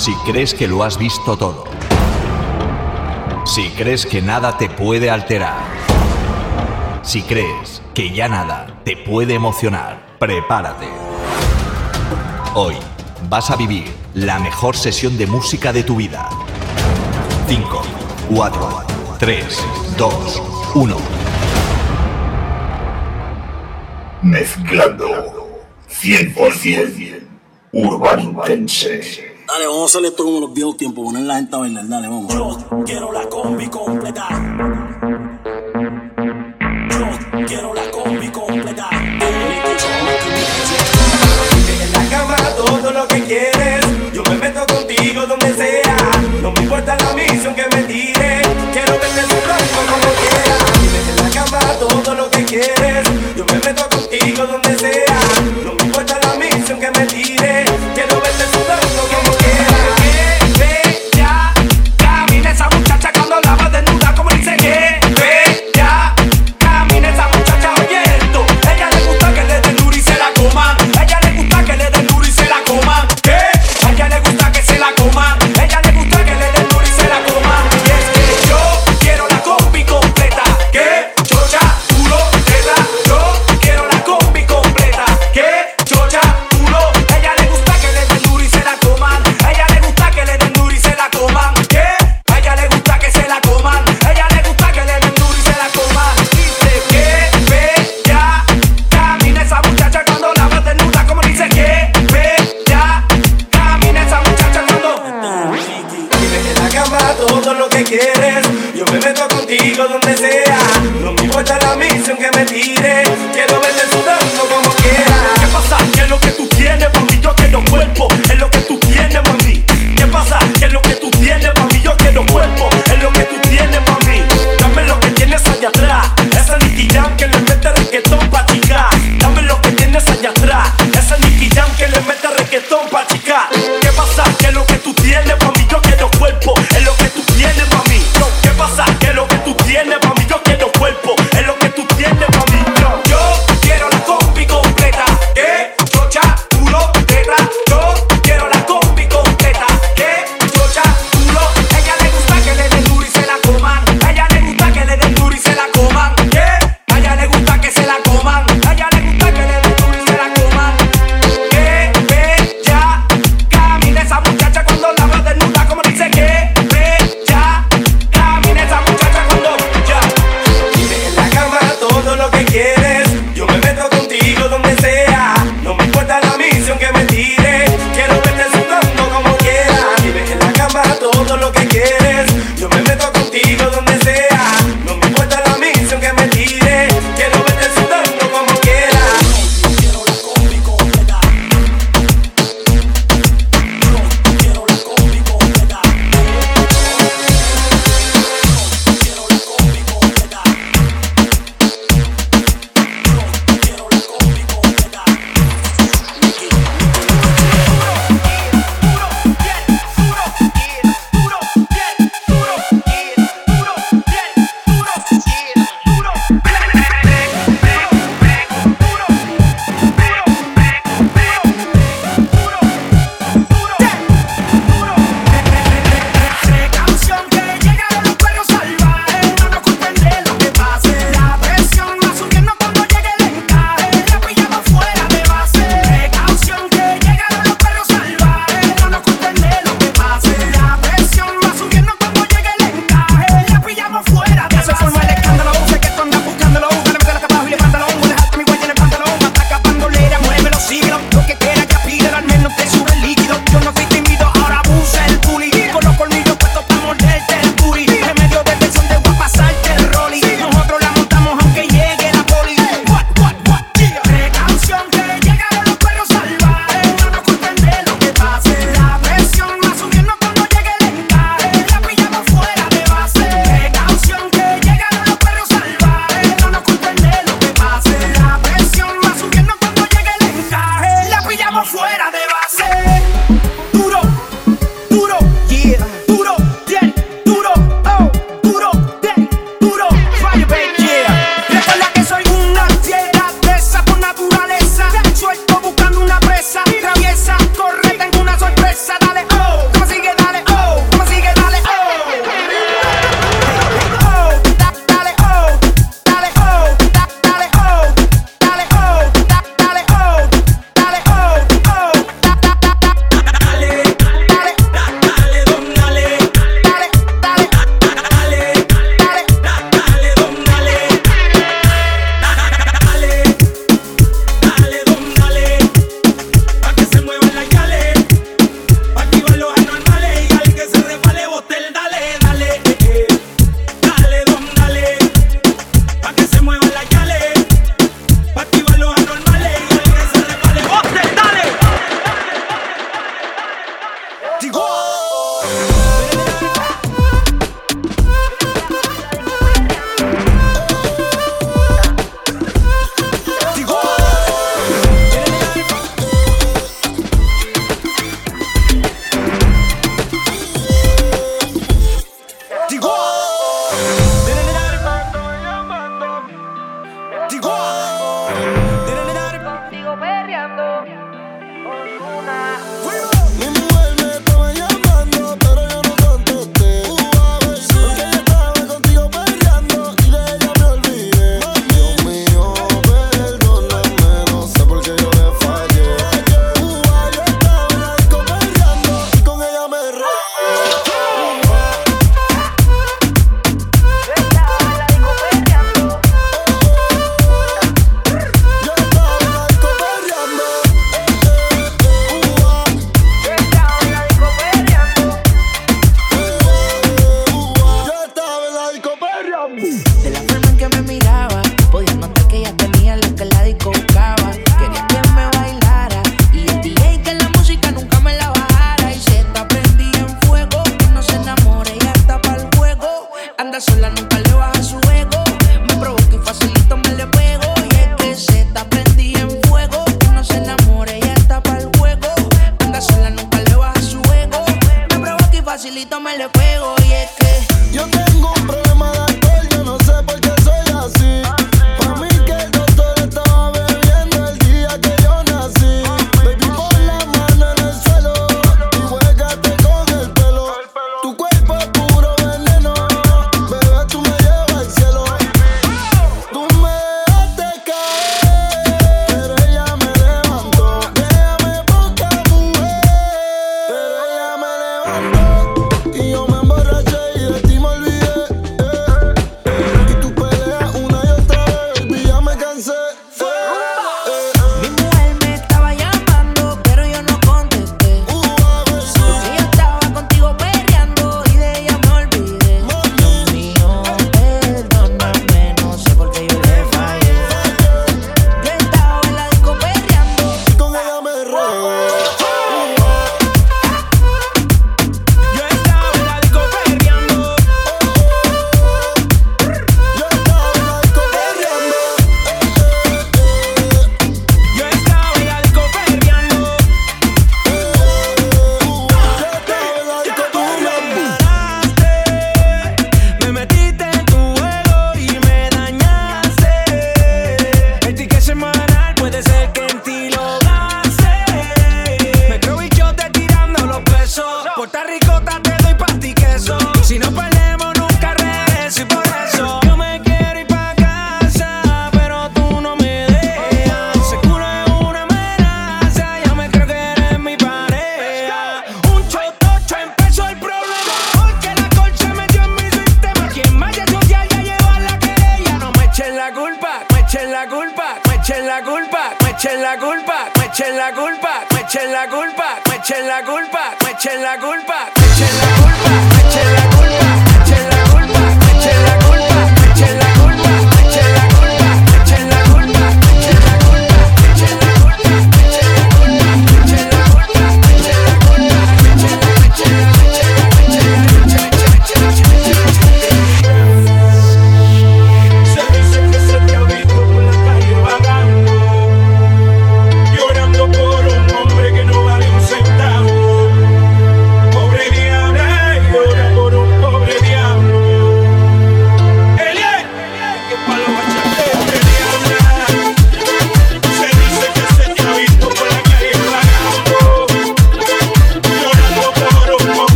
si crees que lo has visto todo. Si crees que nada te puede alterar. Si crees que ya nada te puede emocionar, prepárate. Hoy vas a vivir la mejor sesión de música de tu vida. 5, 4, 3, 2, 1. Mezclando 100% Urban Intense. Dale, vamos a hacer esto como los viejos tiempos, poner la gente a bailar, dale, vamos. Yo quiero la combi completa. Yo quiero la combi completa. En la cama todo lo que quieres, yo me meto contigo donde sea. No me importa la misión que me contigo donde sea.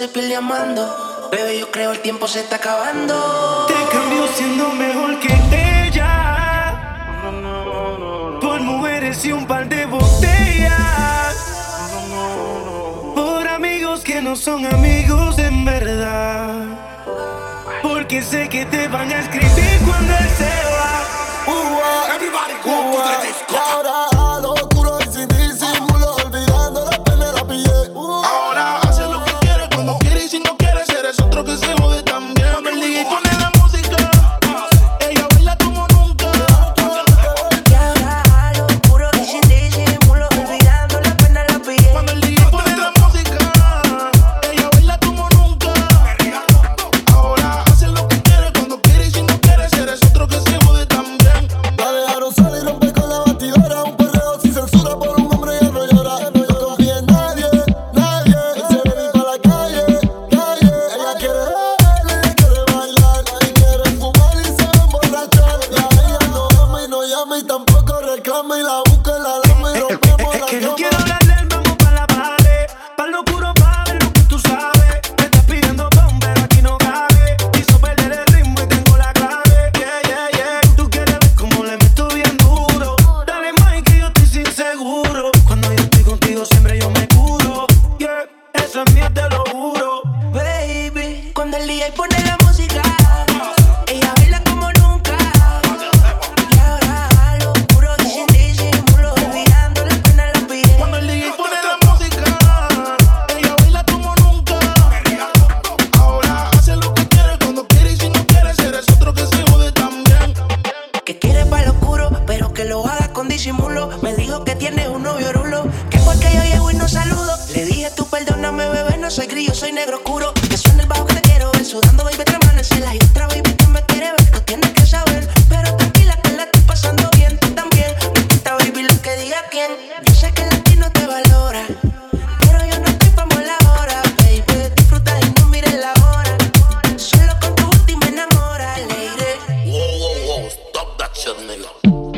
se pierde amando. Bebé, yo creo el tiempo se está acabando. Te cambio siendo mejor que ella. Por mujeres y un par de botellas. Por amigos que no son amigos en verdad. Porque sé que te van a escribir cuando él se va. Uh. Everybody go uh.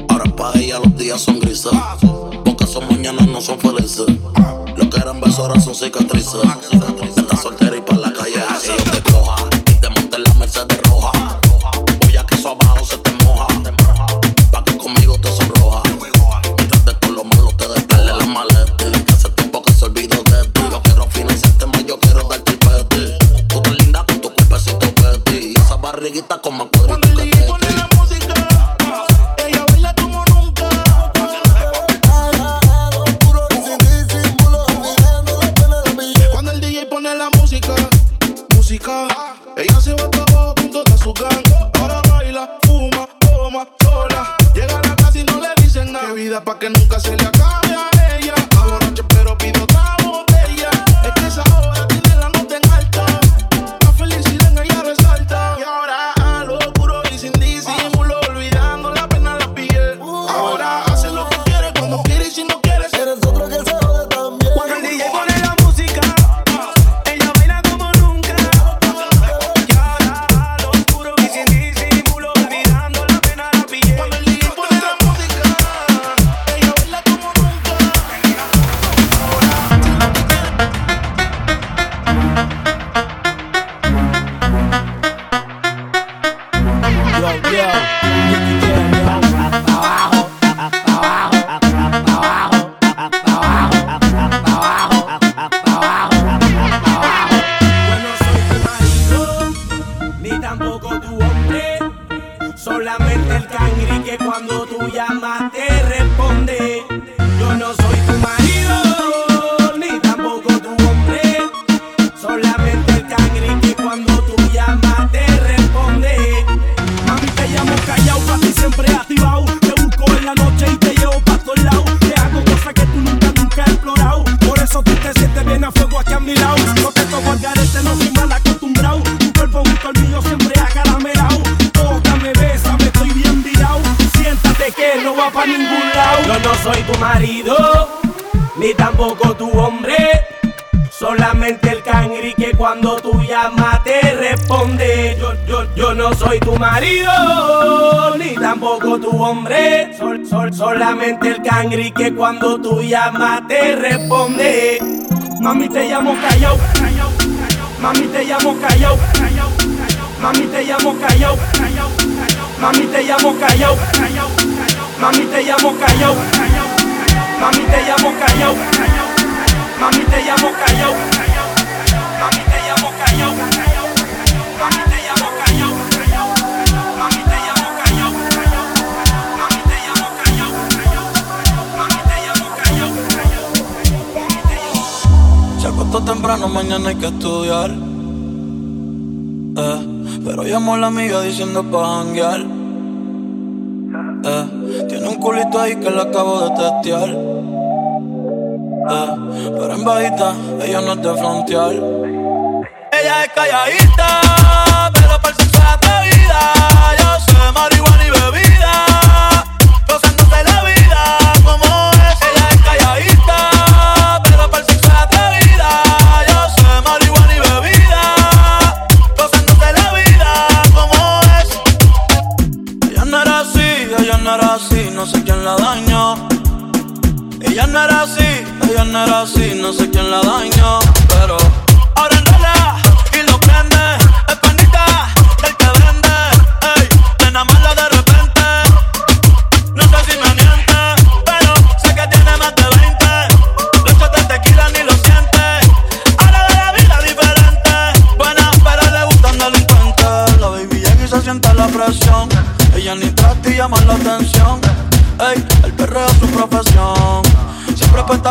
Ahora para ella los días son grises. Porque son mañanas no son felices. Lo que eran besos ahora son cicatrices. Está soltera el cangri que cuando tú llamas te responde. Mami te llamo callao, mami te llamo callao, mami te llamo callao, mami te llamo callao, mami te llamo callao, mami te llamo callao, mami te llamo callao, mami te llamo callao. temprano mañana hay que estudiar. Eh, pero llamó a la amiga diciendo pa' janguear. Eh, tiene un culito ahí que la acabo de testear. Eh, pero en bajita ella no es de frontear. Ella es calladita, pero por su vida yo soy marihuana y bebida. No sé quién la dañó. Ella no era así, ella no era así, no sé quién la dañó, pero ahora no le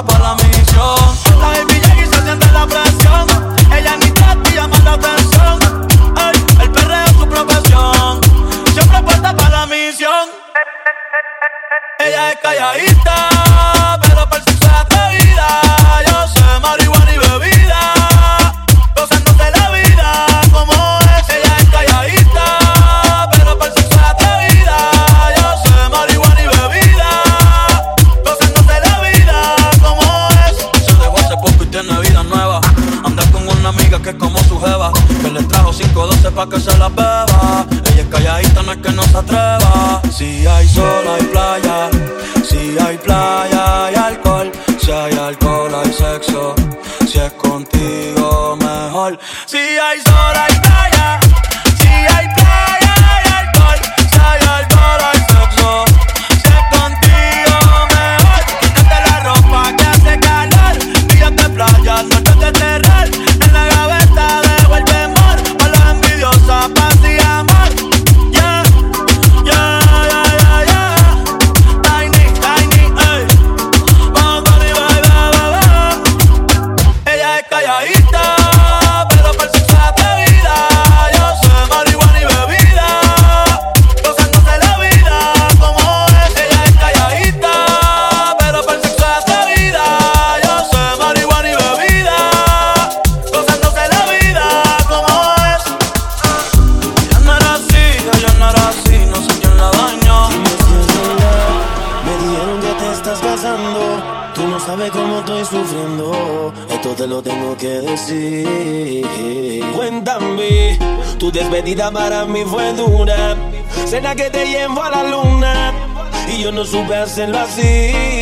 para mí. vida para mí fue dura. Será que te llevo a la luna y yo no supe hacerlo así.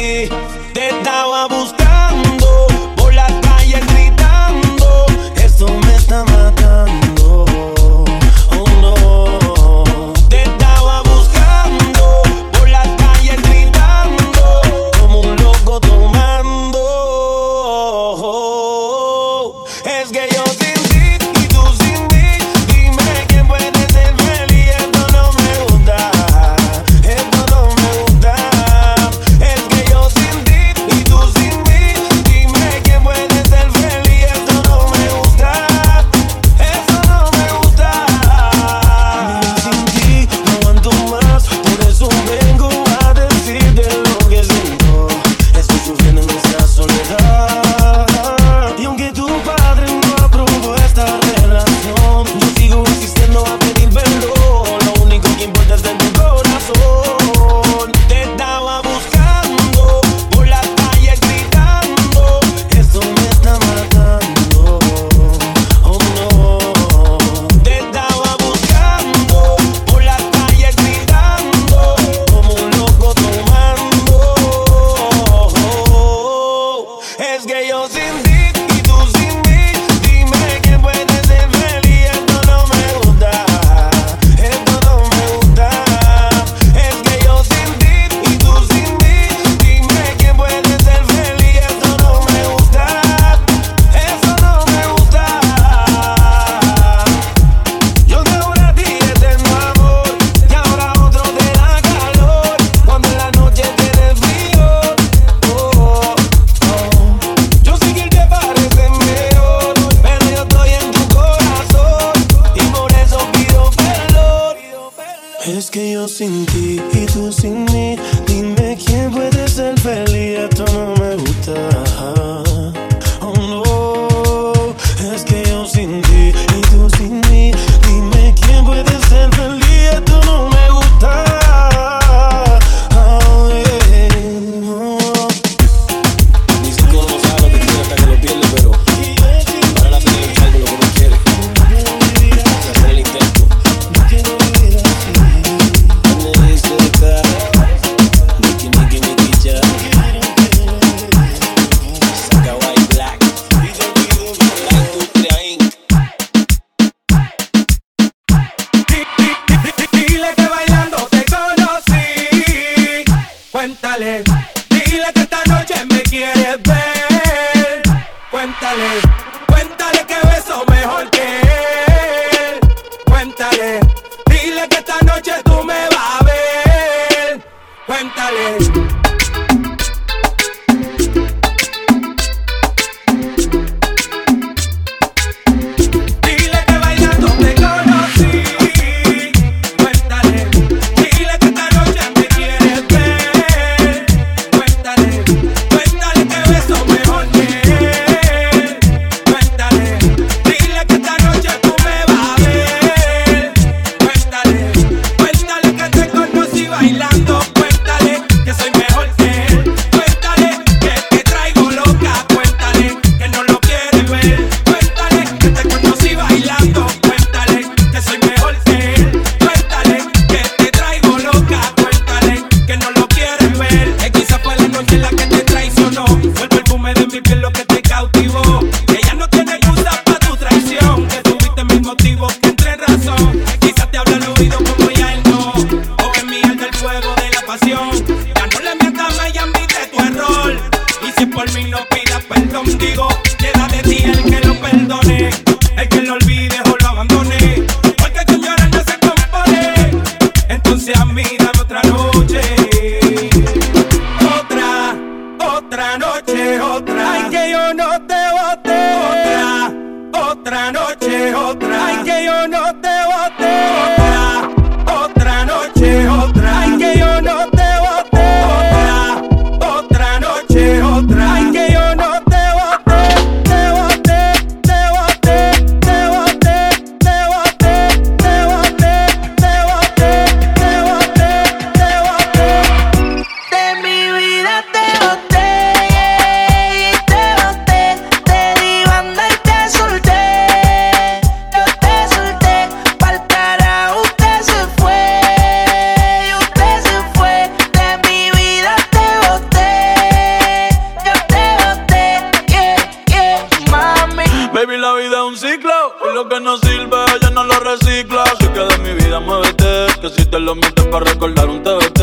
lo que no sirve, ya no lo recicla. Así que de mi vida muévete, que si te lo metes para recordar un TBT.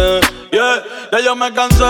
Yeah, ya yo me cansé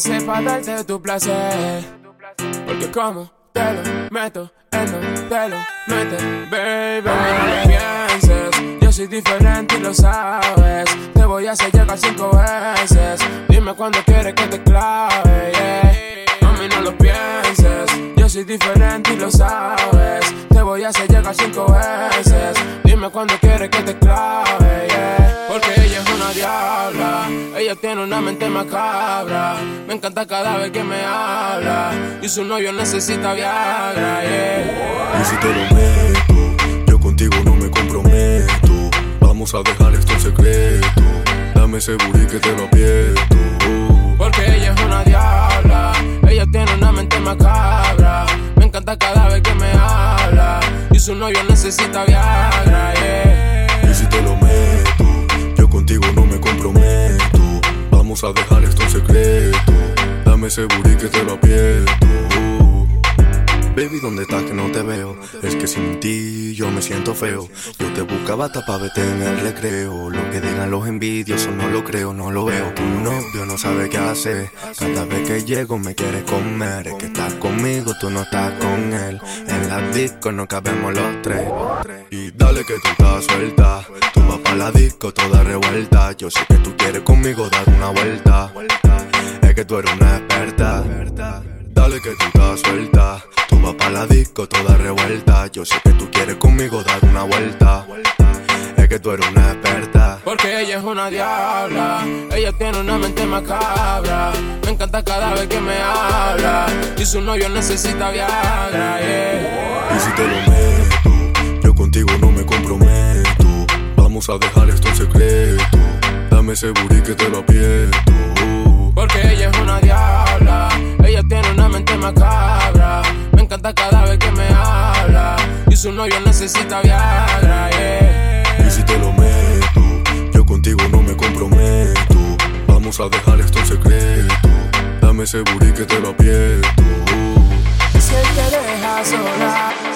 sepa darte tu placer. Porque como te lo meto, él no te lo mete, baby. No pienses, yo soy diferente y lo sabes. Te voy a hacer llegar cinco veces. Dime cuándo quieres que te clave, yeah. Mami, no lo pienses, yo soy diferente y lo sabes. Te voy a hacer llegar cinco veces. Dime cuándo quieres que te clave, yeah. Una diabla. Ella tiene una mente macabra. Me encanta cada vez que me habla. Y su novio necesita Viagra. Yeah. Y si te lo meto, yo contigo no me comprometo. Vamos a dejar esto en secreto. Dame ese booty que te lo aprieto. Porque ella es una diabla. Ella tiene una mente macabra. Me encanta cada vez que me habla. Y su novio necesita Viagra. Yeah. Contigo no me comprometo. Vamos a dejar esto en secreto. Dame ese booty que te lo aprieto. Baby, ¿dónde estás que no te veo? Es que sin ti yo me siento feo. Yo te buscaba hasta pa' verte en el recreo. Lo que digan los envidiosos no lo creo, no lo veo. Tu novio no sabe qué hacer. Cada vez que llego me quiere comer. Es que estás conmigo, tú no estás con él. En la disco no cabemos los tres. Y dale que tú estás suelta. Tú vas pa' la disco toda revuelta. Yo sé que tú quieres conmigo dar una vuelta. Es que tú eres una experta. Dale que tú estás suelta. Tú vas pa' la disco toda revuelta. Yo sé que tú quieres conmigo dar una vuelta. Es que tú eres una experta. Porque ella es una diabla. Ella tiene una mente macabra. Me encanta cada vez que me habla. Y su novio necesita Viagra. Yeah. Y si te lo meto, yo contigo no me comprometo. Vamos a dejar esto en secreto. Dame ese booty que te lo aprieto. Porque ella es una diabla. Ella tiene una mente macabra. Me encanta cada vez que me habla. Y su novio necesita Viagra. Yeah. Y si te lo meto, yo contigo no me comprometo. Vamos a dejar esto en secreto. Dame ese booty que te lo aprieto. Si él te deja sola.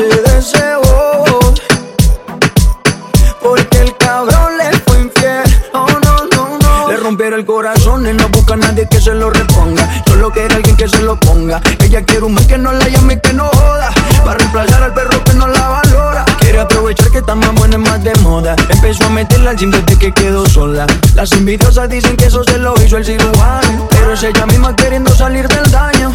ese deseo. Porque el cabrón le fue infiel. Oh no, no, no. Le rompieron el corazón y no busca a nadie que se lo reponga. Solo quiere alguien que se lo ponga. Ella quiere un man que no la llame y que no joda. Para reemplazar al perro que no la valora. Quiere aprovechar que está más buena y más de moda. Empezó a meterla al gym desde que quedó sola. Las envidiosas dicen que eso se lo hizo el cirujano. Pero es ella misma queriendo salir del daño.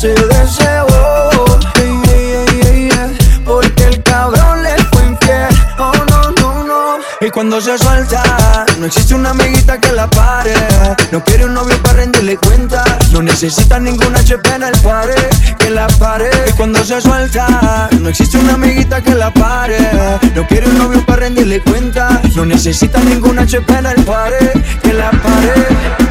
se deseó. Porque el cabrón le fue infiel. Oh, no, no, no. Y cuando se suelta, no existe una amiguita que la pare. No quiere un novio para rendirle cuenta. No necesita ninguna HP en el pare. Que la pare. Y cuando se suelta, no existe una amiguita que la pare. No quiere un novio para rendirle cuenta. No necesita ninguna HP en el pare. Que la pare.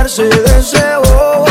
darse deseo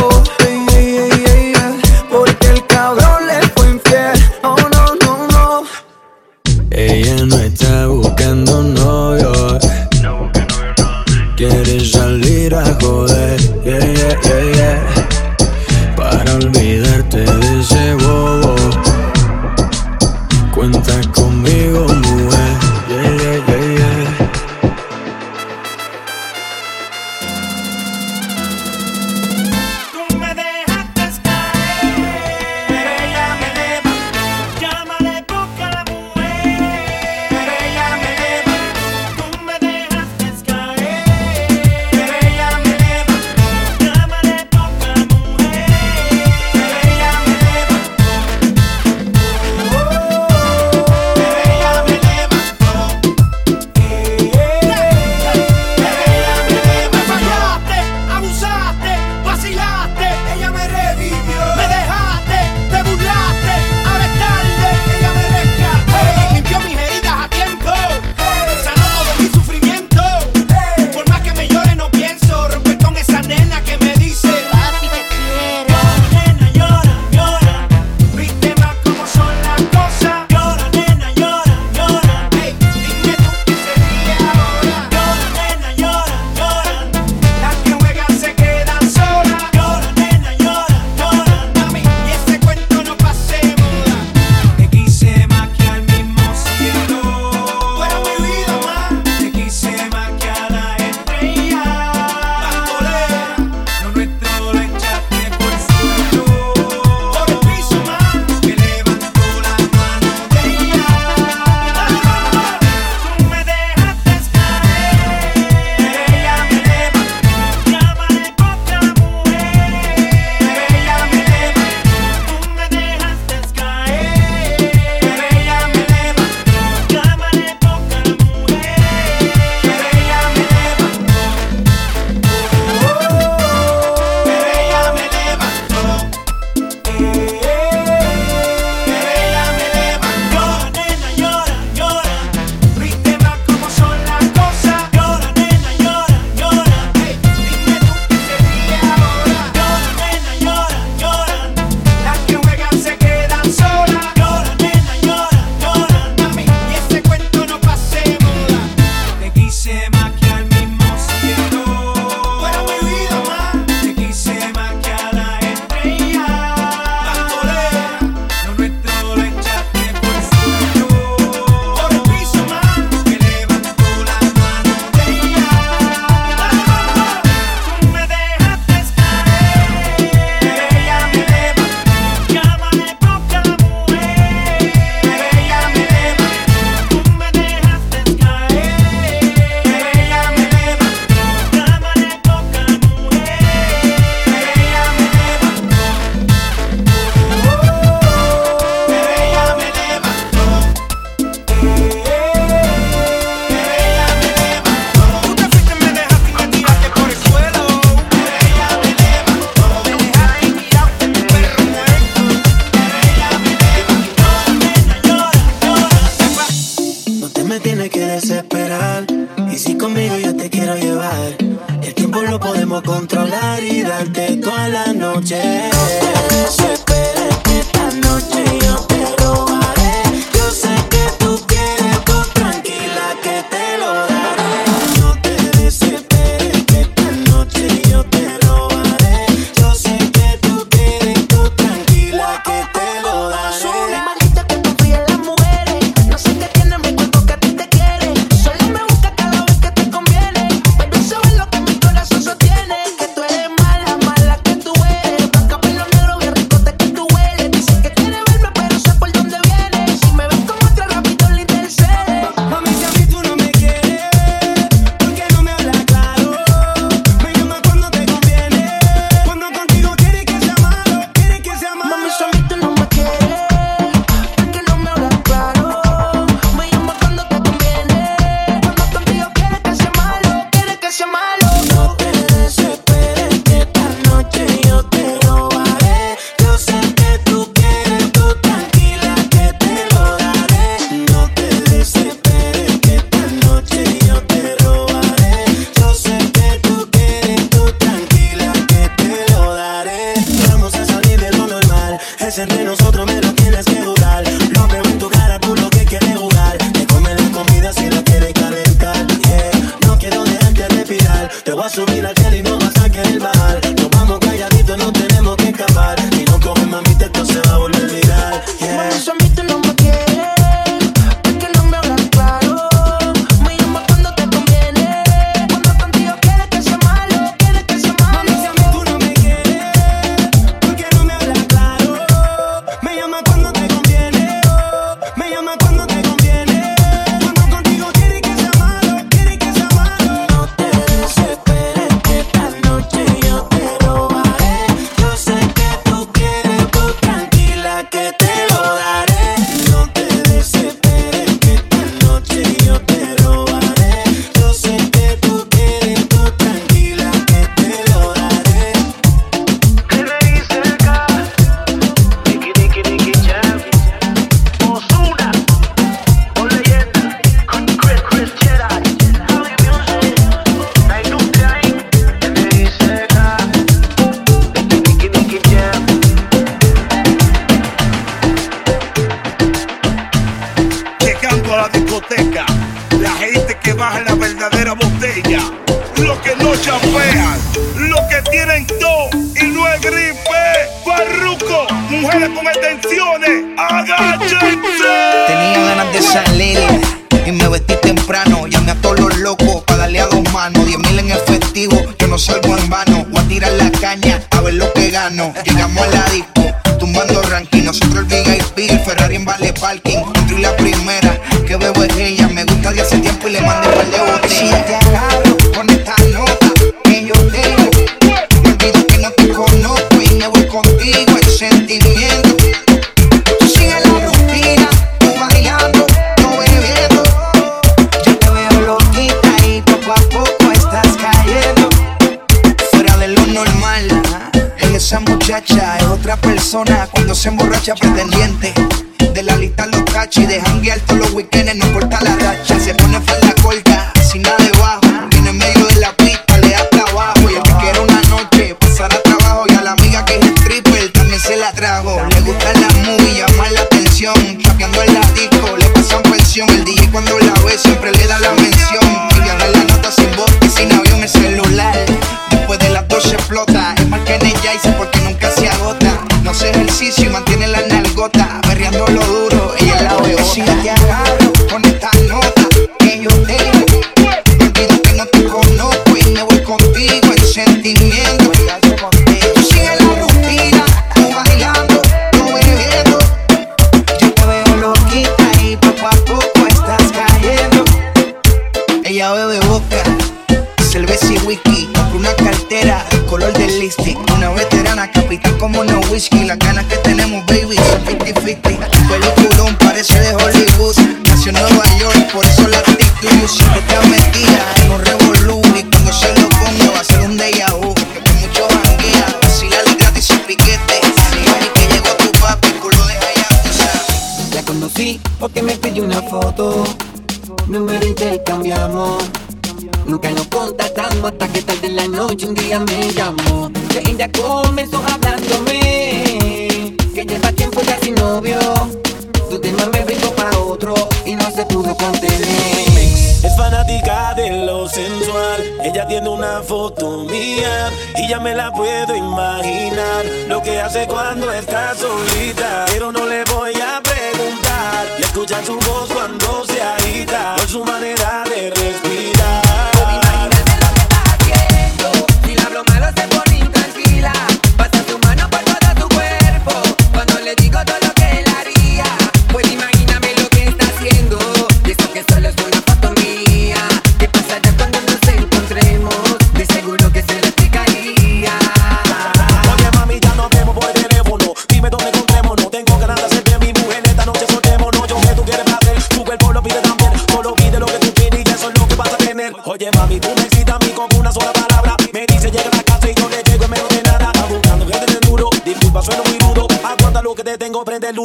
también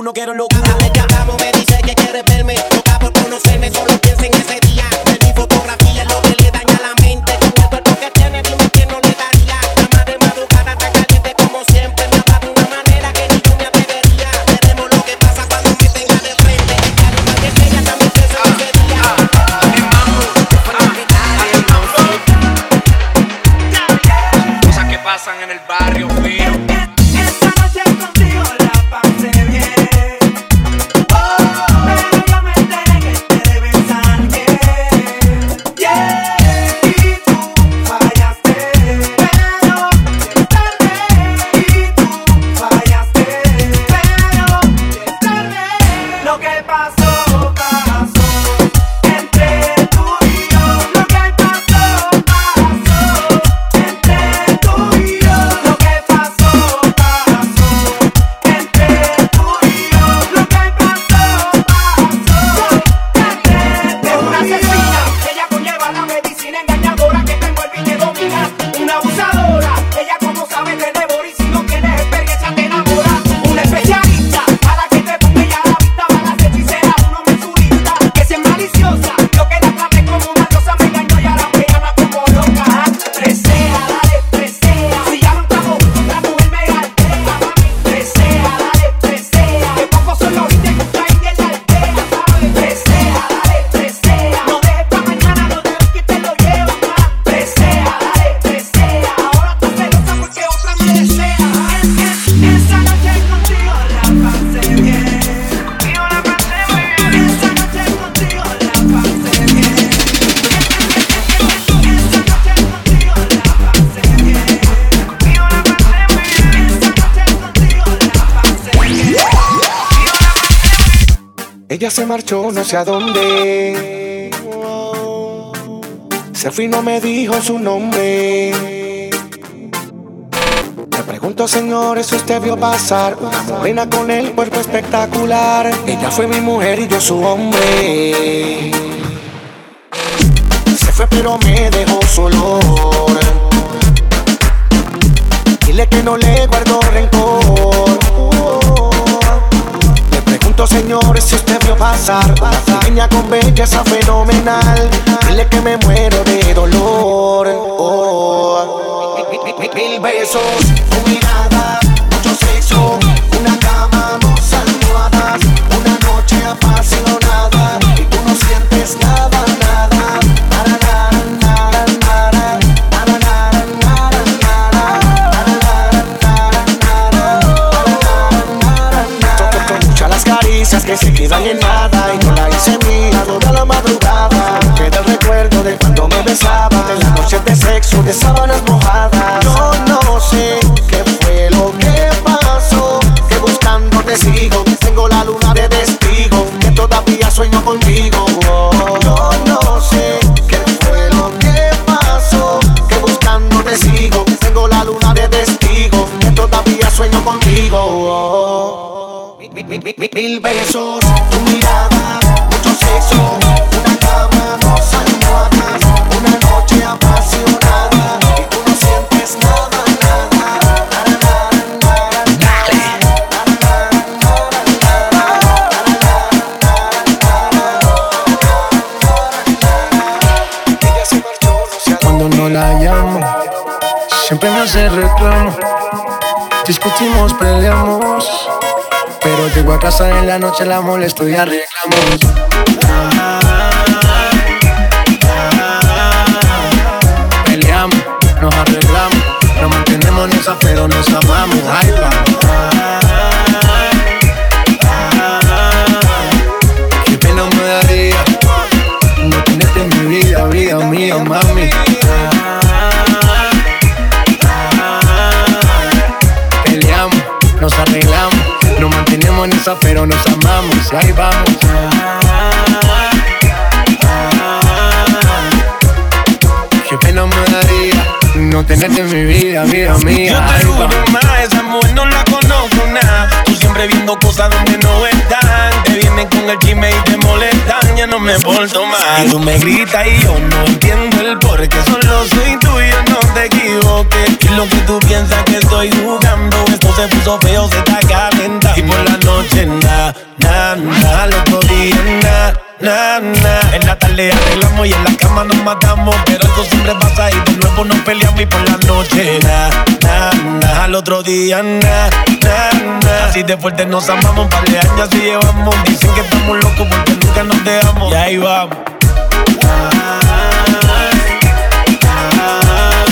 uno, quiero. Dame marchó no sé a dónde. Se fue y no me dijo su nombre. Le pregunto, señores, si usted vio pasar una morena con el cuerpo espectacular. Ella fue mi mujer y yo su hombre. Se fue pero me dejó su olor. Dile que no le guardo rencor. Le pregunto, señores, si usted pasar pequeña con belleza fenomenal. Dile que me muero de dolor. Oh. Mil besos, tu mirada, mucho sexo, una cama, dos almohadas, una noche apasionada y tú no sientes nada. Que se quedan en nada Y no la hice mía toda la madrugada. Queda el recuerdo de cuando me besaba De las noches de sexo, de sábanas mojadas. Yo no sé qué fue lo que pasó Que buscando te sigo Tengo la luna de testigo Que todavía sueño contigo Mil, besos, tu mirada, mucho sexo, una cama, dos almohadas, una noche apasionada y tú no sientes nada, nada. Cuando no la llamo, siempre me hace reclamo. Discutimos, peleamos. A casa en la noche, la molesto y arreglamos. Peleamos, nos arreglamos. Nos mantenemos en esa, pero nos amamos. Ay, vamos. Pero nos amamos. Y ahí vamos. Qué pena me daría no tenerte en mi vida, vida mía. Yo te juro más, siempre viendo cosas donde no están. Te vienen con el chisme y te molestan. Ya no me porto mal. Y tú me gritas y yo no entiendo el por qué. Solo soy tuyo, no te equivoques. Y lo que tú piensas que estoy jugando. Esto se puso feo, se está calentando. Y por la noche, nada, nada, nada. Al otro día, nada. Na, na. En la tarde arreglamos y en la cama nos matamos. Pero esto siempre pasa y de nuevo nos peleamos y por la noche, na, na, na. Al otro día, na, na de fuerte nos amamos. Un par de años y llevamos. Dicen que estamos locos porque nunca nos dejamos. Y ahí vamos. Ah, ah, ah,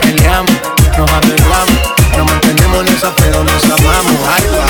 Peleamos, nos arreglamos, nos mantenemos en esa, pero nos amamos. Ahí.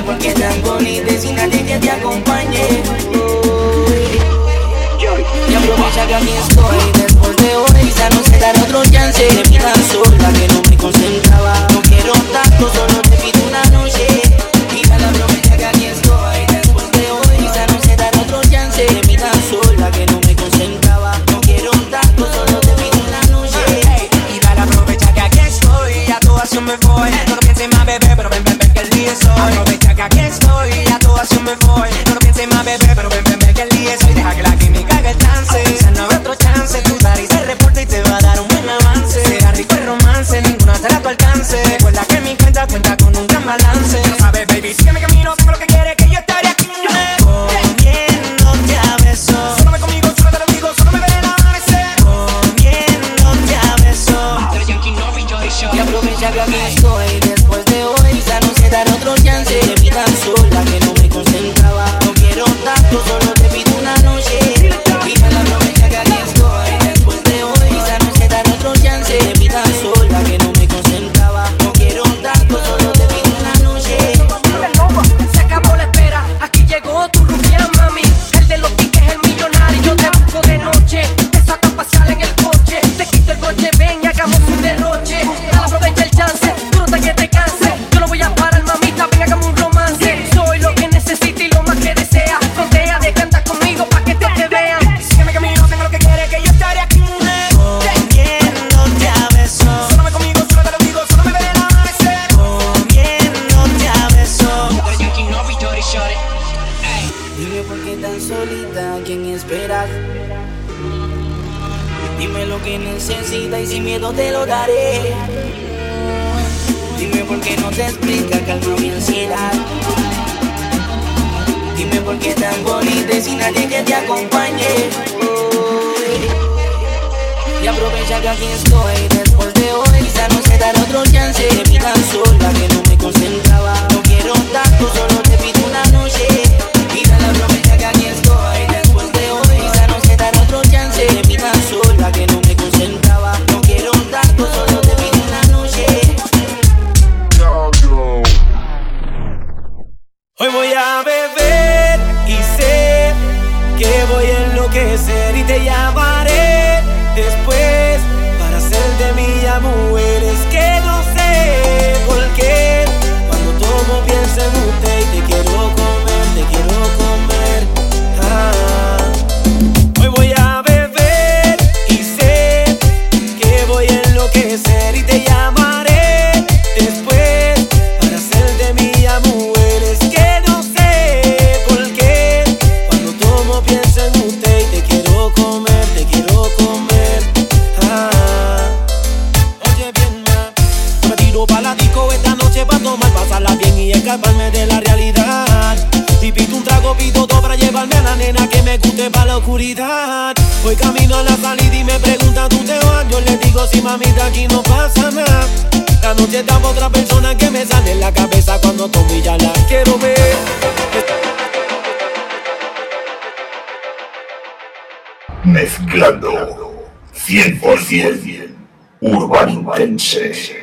porque es tan bonita y sin nadie que te acompañe. Y aprovecha que aquí estoy, después de hoy ya no se dará otro chance. Me miras sola que no me concentraba, no quiero tanto, solo te pido una noche. cagues Dime lo que necesitas y sin miedo te lo daré. Dime por qué no te explica, calma mi ansiedad. Dime por qué tan bonita sin nadie que te acompañe. Y aprovecha que aquí estoy después de hoy. Quizá no se dará otro chance. De Me tan sola que no me concentraba. No quiero tanto, solo viene pa' la oscuridad. Voy camino a la salida y me pregunta, ¿tú te vas? Yo le digo, sí, mamita, aquí no pasa nada. La noche está otra persona que me sale en la cabeza cuando tomo y ya la quiero ver. Mezclando 100% Urban Intense.